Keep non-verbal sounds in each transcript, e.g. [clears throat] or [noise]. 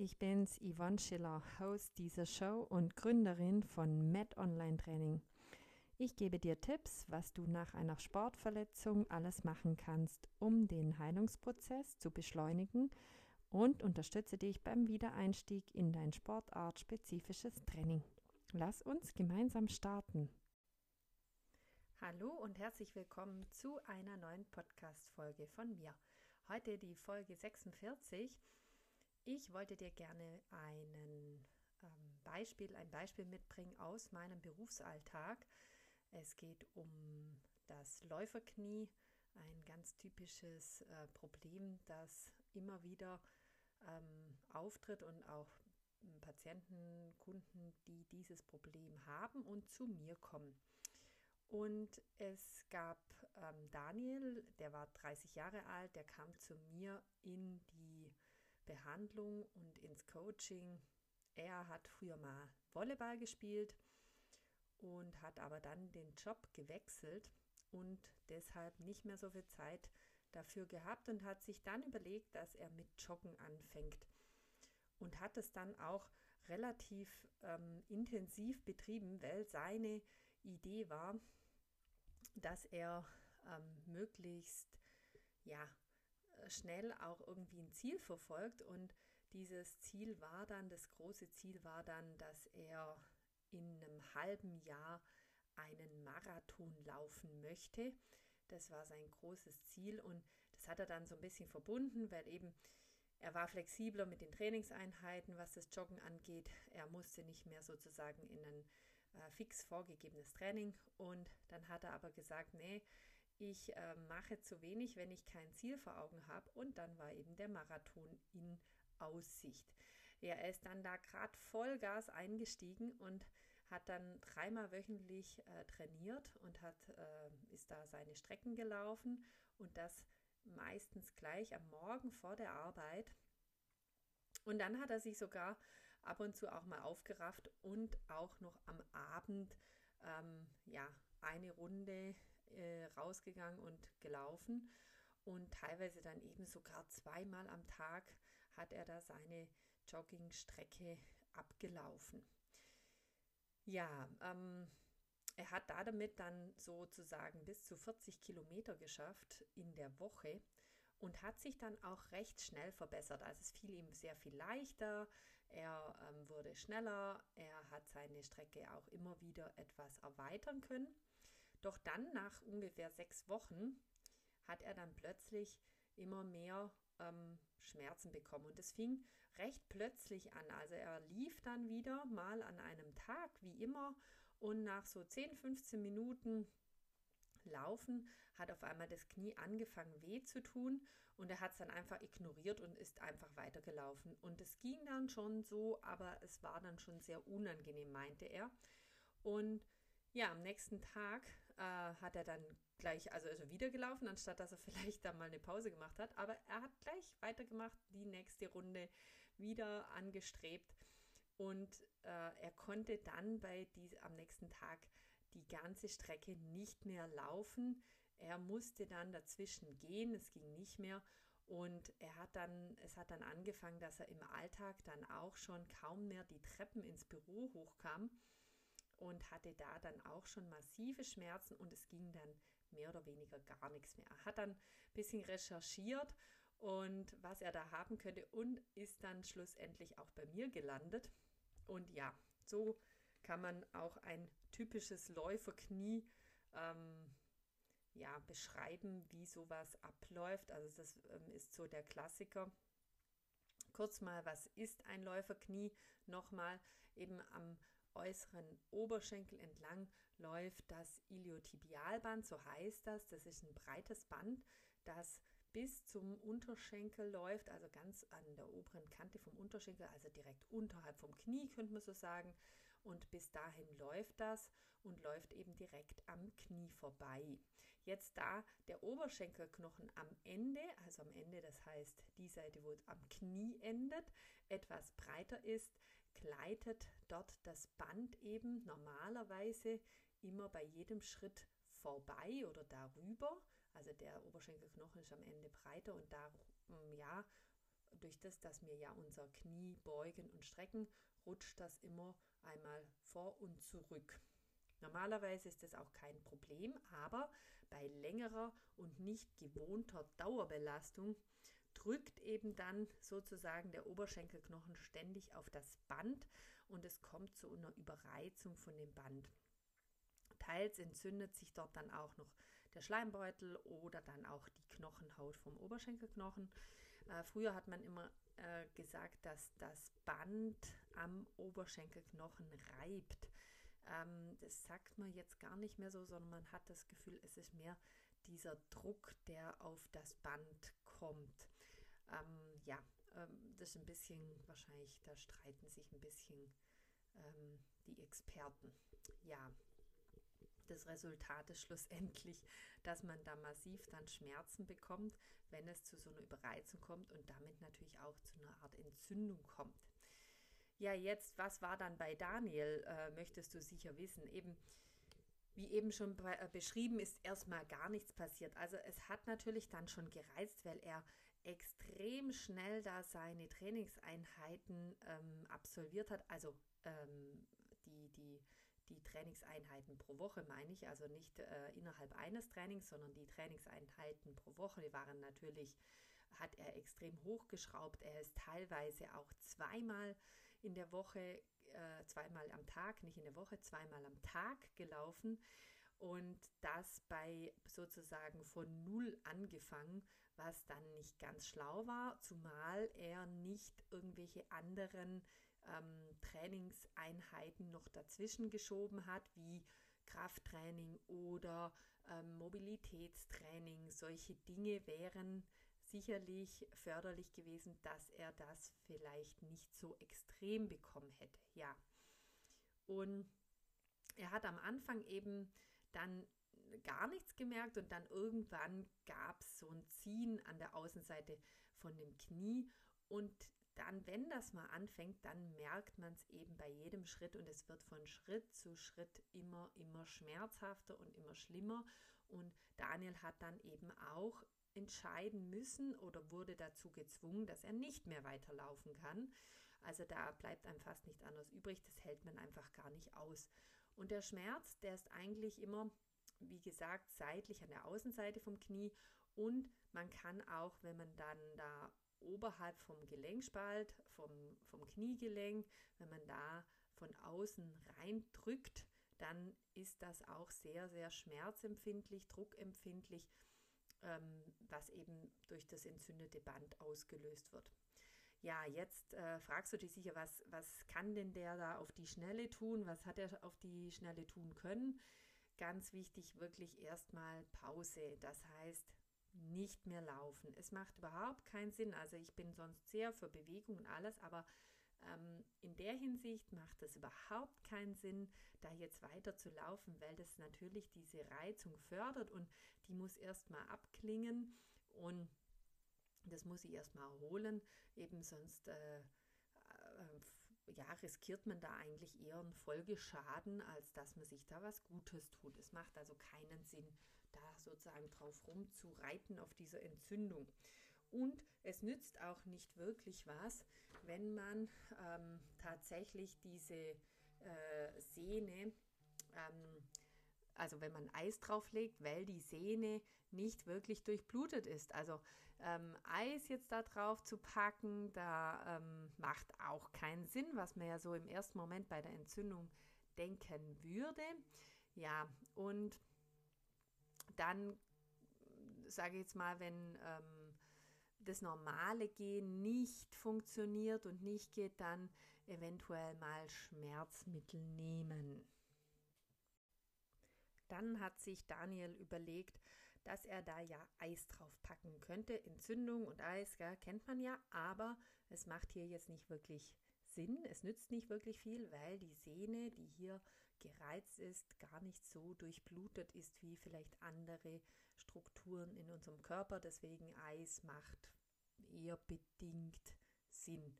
ich bin's, Yvonne Schiller, Host dieser Show und Gründerin von Med Online Training. Ich gebe dir Tipps, was du nach einer Sportverletzung alles machen kannst, um den Heilungsprozess zu beschleunigen und unterstütze dich beim Wiedereinstieg in dein sportartspezifisches Training. Lass uns gemeinsam starten. Hallo und herzlich willkommen zu einer neuen Podcast-Folge von mir. Heute die Folge 46 ich wollte dir gerne einen ähm, Beispiel, ein Beispiel mitbringen aus meinem Berufsalltag. Es geht um das Läuferknie, ein ganz typisches äh, Problem, das immer wieder ähm, auftritt und auch Patienten, Kunden, die dieses Problem haben und zu mir kommen. Und es gab ähm, Daniel, der war 30 Jahre alt, der kam zu mir in die Behandlung und ins Coaching. Er hat früher mal Volleyball gespielt und hat aber dann den Job gewechselt und deshalb nicht mehr so viel Zeit dafür gehabt und hat sich dann überlegt, dass er mit Joggen anfängt und hat es dann auch relativ ähm, intensiv betrieben, weil seine Idee war, dass er ähm, möglichst ja schnell auch irgendwie ein Ziel verfolgt und dieses Ziel war dann, das große Ziel war dann, dass er in einem halben Jahr einen Marathon laufen möchte. Das war sein großes Ziel und das hat er dann so ein bisschen verbunden, weil eben er war flexibler mit den Trainingseinheiten, was das Joggen angeht. Er musste nicht mehr sozusagen in ein äh, fix vorgegebenes Training und dann hat er aber gesagt, nee, ich äh, mache zu wenig, wenn ich kein Ziel vor Augen habe. Und dann war eben der Marathon in Aussicht. Ja, er ist dann da gerade Vollgas eingestiegen und hat dann dreimal wöchentlich äh, trainiert und hat, äh, ist da seine Strecken gelaufen und das meistens gleich am Morgen vor der Arbeit. Und dann hat er sich sogar ab und zu auch mal aufgerafft und auch noch am Abend ähm, ja eine Runde äh, rausgegangen und gelaufen. Und teilweise dann eben sogar zweimal am Tag hat er da seine Joggingstrecke abgelaufen. Ja, ähm, er hat da damit dann sozusagen bis zu 40 Kilometer geschafft in der Woche und hat sich dann auch recht schnell verbessert. Also es fiel ihm sehr viel leichter, er ähm, wurde schneller, er hat seine Strecke auch immer wieder etwas erweitern können. Doch dann, nach ungefähr sechs Wochen, hat er dann plötzlich immer mehr ähm, Schmerzen bekommen. Und es fing recht plötzlich an. Also er lief dann wieder mal an einem Tag, wie immer, und nach so 10, 15 Minuten Laufen hat auf einmal das Knie angefangen weh zu tun und er hat es dann einfach ignoriert und ist einfach weitergelaufen. Und es ging dann schon so, aber es war dann schon sehr unangenehm, meinte er. Und ja, am nächsten Tag äh, hat er dann gleich, also ist er wieder gelaufen, anstatt dass er [laughs] vielleicht da mal eine Pause gemacht hat. Aber er hat gleich weitergemacht, die nächste Runde wieder angestrebt. Und äh, er konnte dann bei dies, am nächsten Tag die ganze Strecke nicht mehr laufen. Er musste dann dazwischen gehen, es ging nicht mehr. Und er hat dann, es hat dann angefangen, dass er im Alltag dann auch schon kaum mehr die Treppen ins Büro hochkam und hatte da dann auch schon massive Schmerzen und es ging dann mehr oder weniger gar nichts mehr. Er hat dann ein bisschen recherchiert und was er da haben könnte und ist dann schlussendlich auch bei mir gelandet. Und ja, so kann man auch ein typisches Läuferknie ähm, ja, beschreiben, wie sowas abläuft. Also das ähm, ist so der Klassiker. Kurz mal, was ist ein Läuferknie? Nochmal eben am äußeren Oberschenkel entlang läuft das Iliotibialband, so heißt das. Das ist ein breites Band, das bis zum Unterschenkel läuft, also ganz an der oberen Kante vom Unterschenkel, also direkt unterhalb vom Knie, könnte man so sagen. Und bis dahin läuft das und läuft eben direkt am Knie vorbei. Jetzt da der Oberschenkelknochen am Ende, also am Ende, das heißt die Seite, wo es am Knie endet, etwas breiter ist, gleitet dort das Band eben normalerweise immer bei jedem Schritt vorbei oder darüber. Also der Oberschenkelknochen ist am Ende breiter und da, ja, durch das, dass wir ja unser Knie beugen und strecken, rutscht das immer einmal vor und zurück. Normalerweise ist das auch kein Problem, aber bei längerer und nicht gewohnter Dauerbelastung drückt eben dann sozusagen der Oberschenkelknochen ständig auf das Band und es kommt zu einer Überreizung von dem Band. Teils entzündet sich dort dann auch noch der Schleimbeutel oder dann auch die Knochenhaut vom Oberschenkelknochen. Äh, früher hat man immer äh, gesagt, dass das Band am Oberschenkelknochen reibt. Ähm, das sagt man jetzt gar nicht mehr so, sondern man hat das Gefühl, es ist mehr dieser Druck, der auf das Band kommt. Ähm, ja, ähm, das ist ein bisschen wahrscheinlich, da streiten sich ein bisschen ähm, die Experten. Ja, das Resultat ist schlussendlich, dass man da massiv dann Schmerzen bekommt, wenn es zu so einer Überreizung kommt und damit natürlich auch zu einer Art Entzündung kommt. Ja, jetzt, was war dann bei Daniel, äh, möchtest du sicher wissen. Eben, wie eben schon äh, beschrieben, ist erstmal gar nichts passiert. Also es hat natürlich dann schon gereizt, weil er extrem schnell da seine Trainingseinheiten ähm, absolviert hat. Also ähm, die, die, die Trainingseinheiten pro Woche meine ich, also nicht äh, innerhalb eines Trainings, sondern die Trainingseinheiten pro Woche, die waren natürlich, hat er extrem hochgeschraubt. Er ist teilweise auch zweimal in der Woche, äh, zweimal am Tag, nicht in der Woche, zweimal am Tag gelaufen. Und das bei sozusagen von Null angefangen, was dann nicht ganz schlau war, zumal er nicht irgendwelche anderen ähm, Trainingseinheiten noch dazwischen geschoben hat, wie Krafttraining oder ähm, Mobilitätstraining. Solche Dinge wären sicherlich förderlich gewesen, dass er das vielleicht nicht so extrem bekommen hätte. Ja. Und er hat am Anfang eben dann gar nichts gemerkt und dann irgendwann gab es so ein Ziehen an der Außenseite von dem Knie und dann, wenn das mal anfängt, dann merkt man es eben bei jedem Schritt und es wird von Schritt zu Schritt immer, immer schmerzhafter und immer schlimmer. Und Daniel hat dann eben auch entscheiden müssen oder wurde dazu gezwungen, dass er nicht mehr weiterlaufen kann. Also da bleibt einem fast nicht anders übrig, das hält man einfach gar nicht aus. Und der Schmerz, der ist eigentlich immer, wie gesagt, seitlich an der Außenseite vom Knie und man kann auch, wenn man dann da oberhalb vom Gelenkspalt, vom, vom Kniegelenk, wenn man da von außen reindrückt, dann ist das auch sehr, sehr schmerzempfindlich, druckempfindlich ähm, was eben durch das entzündete Band ausgelöst wird. Ja, jetzt äh, fragst du dich sicher, was, was kann denn der da auf die Schnelle tun? Was hat er auf die Schnelle tun können? Ganz wichtig, wirklich erstmal Pause. Das heißt, nicht mehr laufen. Es macht überhaupt keinen Sinn. Also ich bin sonst sehr für Bewegung und alles, aber ähm, in der Hinsicht macht es überhaupt keinen Sinn, da jetzt weiter zu laufen, weil das natürlich diese Reizung fördert und die muss erstmal abklingen und das muss ich erstmal erholen, eben sonst äh, äh, ja, riskiert man da eigentlich eher einen Folgeschaden, als dass man sich da was Gutes tut. Es macht also keinen Sinn, da sozusagen drauf rumzureiten auf dieser Entzündung. Und es nützt auch nicht wirklich was, wenn man ähm, tatsächlich diese äh, Sehne, ähm, also wenn man Eis drauflegt, weil die Sehne nicht wirklich durchblutet ist. Also ähm, Eis jetzt da drauf zu packen, da ähm, macht auch keinen Sinn, was man ja so im ersten Moment bei der Entzündung denken würde. Ja, und dann sage ich jetzt mal, wenn ähm, das normale Gehen nicht funktioniert und nicht geht, dann eventuell mal Schmerzmittel nehmen. Dann hat sich Daniel überlegt, dass er da ja Eis drauf packen könnte. Entzündung und Eis, ja, kennt man ja, aber es macht hier jetzt nicht wirklich Sinn. Es nützt nicht wirklich viel, weil die Sehne, die hier gereizt ist, gar nicht so durchblutet ist wie vielleicht andere Strukturen in unserem Körper. Deswegen Eis macht eher bedingt Sinn.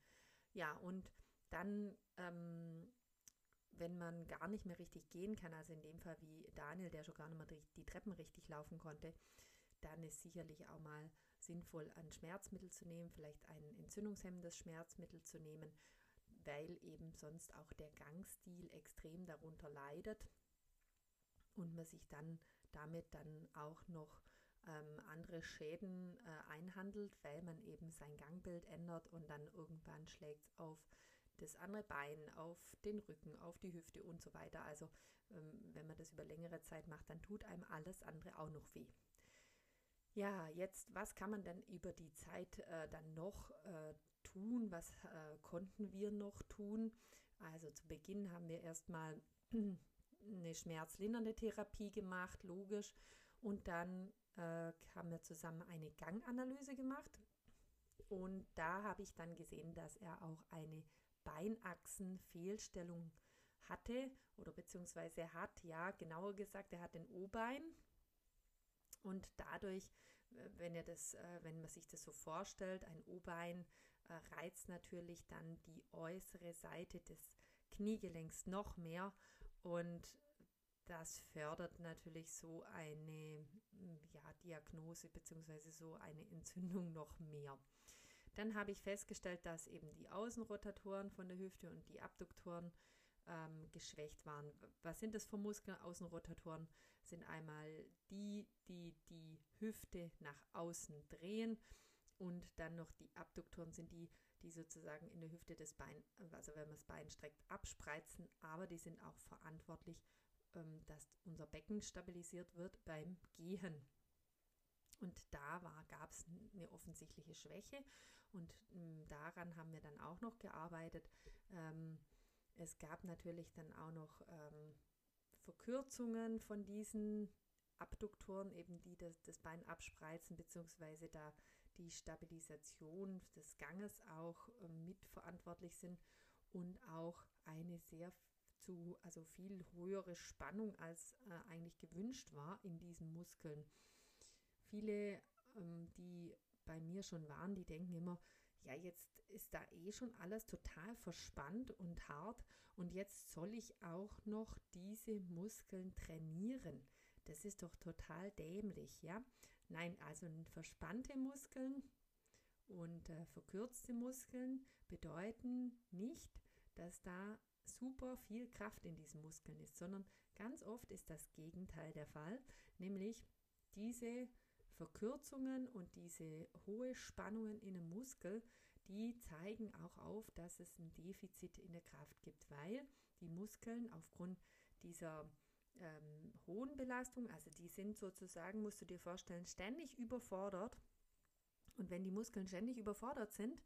Ja, und dann, ähm, wenn man gar nicht mehr richtig gehen kann, also in dem Fall wie Daniel, der schon gar nicht mehr die Treppen richtig laufen konnte, dann ist sicherlich auch mal sinnvoll, ein Schmerzmittel zu nehmen, vielleicht ein entzündungshemmendes Schmerzmittel zu nehmen, weil eben sonst auch der Gangstil extrem darunter leidet und man sich dann damit dann auch noch ähm, andere Schäden äh, einhandelt, weil man eben sein Gangbild ändert und dann irgendwann schlägt es auf das andere Bein, auf den Rücken, auf die Hüfte und so weiter. Also ähm, wenn man das über längere Zeit macht, dann tut einem alles andere auch noch weh. Ja, jetzt, was kann man denn über die Zeit äh, dann noch äh, tun? Was äh, konnten wir noch tun? Also zu Beginn haben wir erstmal [clears throat] eine schmerzlindernde Therapie gemacht, logisch. Und dann äh, haben wir zusammen eine Ganganalyse gemacht. Und da habe ich dann gesehen, dass er auch eine Beinachsenfehlstellung hatte oder beziehungsweise hat, ja, genauer gesagt, er hat den O-Bein und dadurch, äh, wenn er das, äh, wenn man sich das so vorstellt, ein O-Bein äh, reizt natürlich dann die äußere Seite des Kniegelenks noch mehr und das fördert natürlich so eine ja, Diagnose bzw. so eine Entzündung noch mehr. Dann habe ich festgestellt, dass eben die Außenrotatoren von der Hüfte und die Abduktoren ähm, geschwächt waren. Was sind das für Muskeln? Außenrotatoren sind einmal die, die die Hüfte nach außen drehen und dann noch die Abduktoren sind die, die sozusagen in der Hüfte das Bein, also wenn man das Bein streckt, abspreizen, aber die sind auch verantwortlich, ähm, dass unser Becken stabilisiert wird beim Gehen. Und da gab es eine offensichtliche Schwäche und ähm, daran haben wir dann auch noch gearbeitet. Ähm, es gab natürlich dann auch noch ähm, Verkürzungen von diesen Abduktoren, eben die das, das Bein abspreizen, beziehungsweise da die Stabilisation des Ganges auch äh, mitverantwortlich sind und auch eine sehr zu, also viel höhere Spannung als äh, eigentlich gewünscht war in diesen Muskeln. Viele, ähm, die bei mir schon waren, die denken immer, ja, jetzt ist da eh schon alles total verspannt und hart und jetzt soll ich auch noch diese Muskeln trainieren. Das ist doch total dämlich, ja? Nein, also verspannte Muskeln und äh, verkürzte Muskeln bedeuten nicht, dass da super viel Kraft in diesen Muskeln ist, sondern ganz oft ist das Gegenteil der Fall, nämlich diese Verkürzungen und diese hohe Spannungen in einem Muskel, die zeigen auch auf, dass es ein Defizit in der Kraft gibt, weil die Muskeln aufgrund dieser ähm, hohen Belastung, also die sind sozusagen, musst du dir vorstellen, ständig überfordert. Und wenn die Muskeln ständig überfordert sind,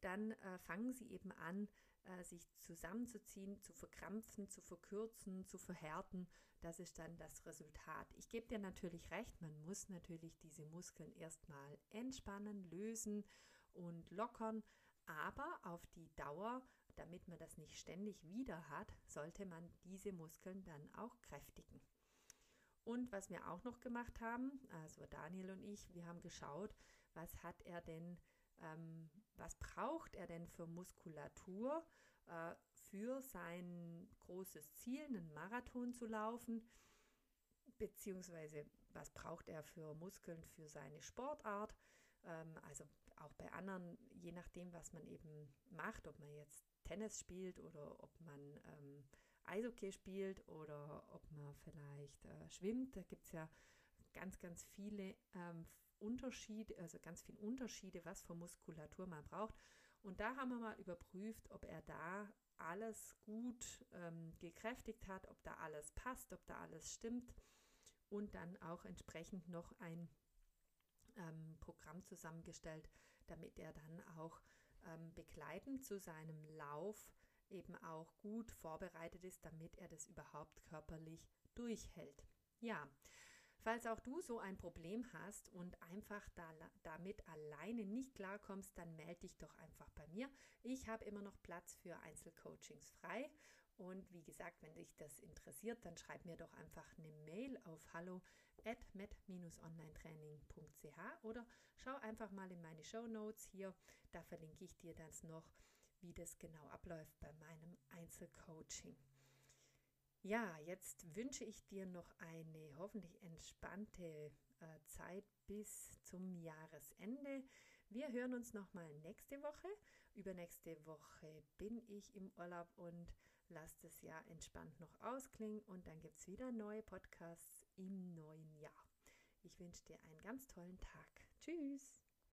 dann äh, fangen sie eben an, äh, sich zusammenzuziehen, zu verkrampfen, zu verkürzen, zu verhärten. Das ist dann das Resultat. Ich gebe dir natürlich recht, man muss natürlich diese Muskeln erstmal entspannen, lösen und lockern, aber auf die Dauer, damit man das nicht ständig wieder hat, sollte man diese Muskeln dann auch kräftigen. Und was wir auch noch gemacht haben, also Daniel und ich, wir haben geschaut, was hat er denn ähm, was braucht er denn für Muskulatur äh, für sein großes Ziel, einen Marathon zu laufen, beziehungsweise was braucht er für Muskeln für seine Sportart. Ähm, also auch bei anderen, je nachdem, was man eben macht, ob man jetzt Tennis spielt oder ob man ähm, Eishockey spielt oder ob man vielleicht äh, schwimmt. Da gibt es ja ganz, ganz viele ähm, Unterschiede, also ganz viele Unterschiede, was für Muskulatur man braucht. Und da haben wir mal überprüft, ob er da alles gut ähm, gekräftigt hat, ob da alles passt, ob da alles stimmt und dann auch entsprechend noch ein ähm, Programm zusammengestellt, damit er dann auch ähm, begleitend zu seinem Lauf eben auch gut vorbereitet ist, damit er das überhaupt körperlich durchhält. Ja, Falls auch du so ein Problem hast und einfach da, damit alleine nicht klarkommst, dann melde dich doch einfach bei mir. Ich habe immer noch Platz für Einzelcoachings frei. Und wie gesagt, wenn dich das interessiert, dann schreib mir doch einfach eine Mail auf hallo at met-onlinetraining.ch oder schau einfach mal in meine Show Notes hier. Da verlinke ich dir das noch, wie das genau abläuft bei meinem Einzelcoaching. Ja, jetzt wünsche ich dir noch eine hoffentlich entspannte äh, Zeit bis zum Jahresende. Wir hören uns nochmal nächste Woche. Übernächste Woche bin ich im Urlaub und lasse das Jahr entspannt noch ausklingen und dann gibt es wieder neue Podcasts im neuen Jahr. Ich wünsche dir einen ganz tollen Tag. Tschüss!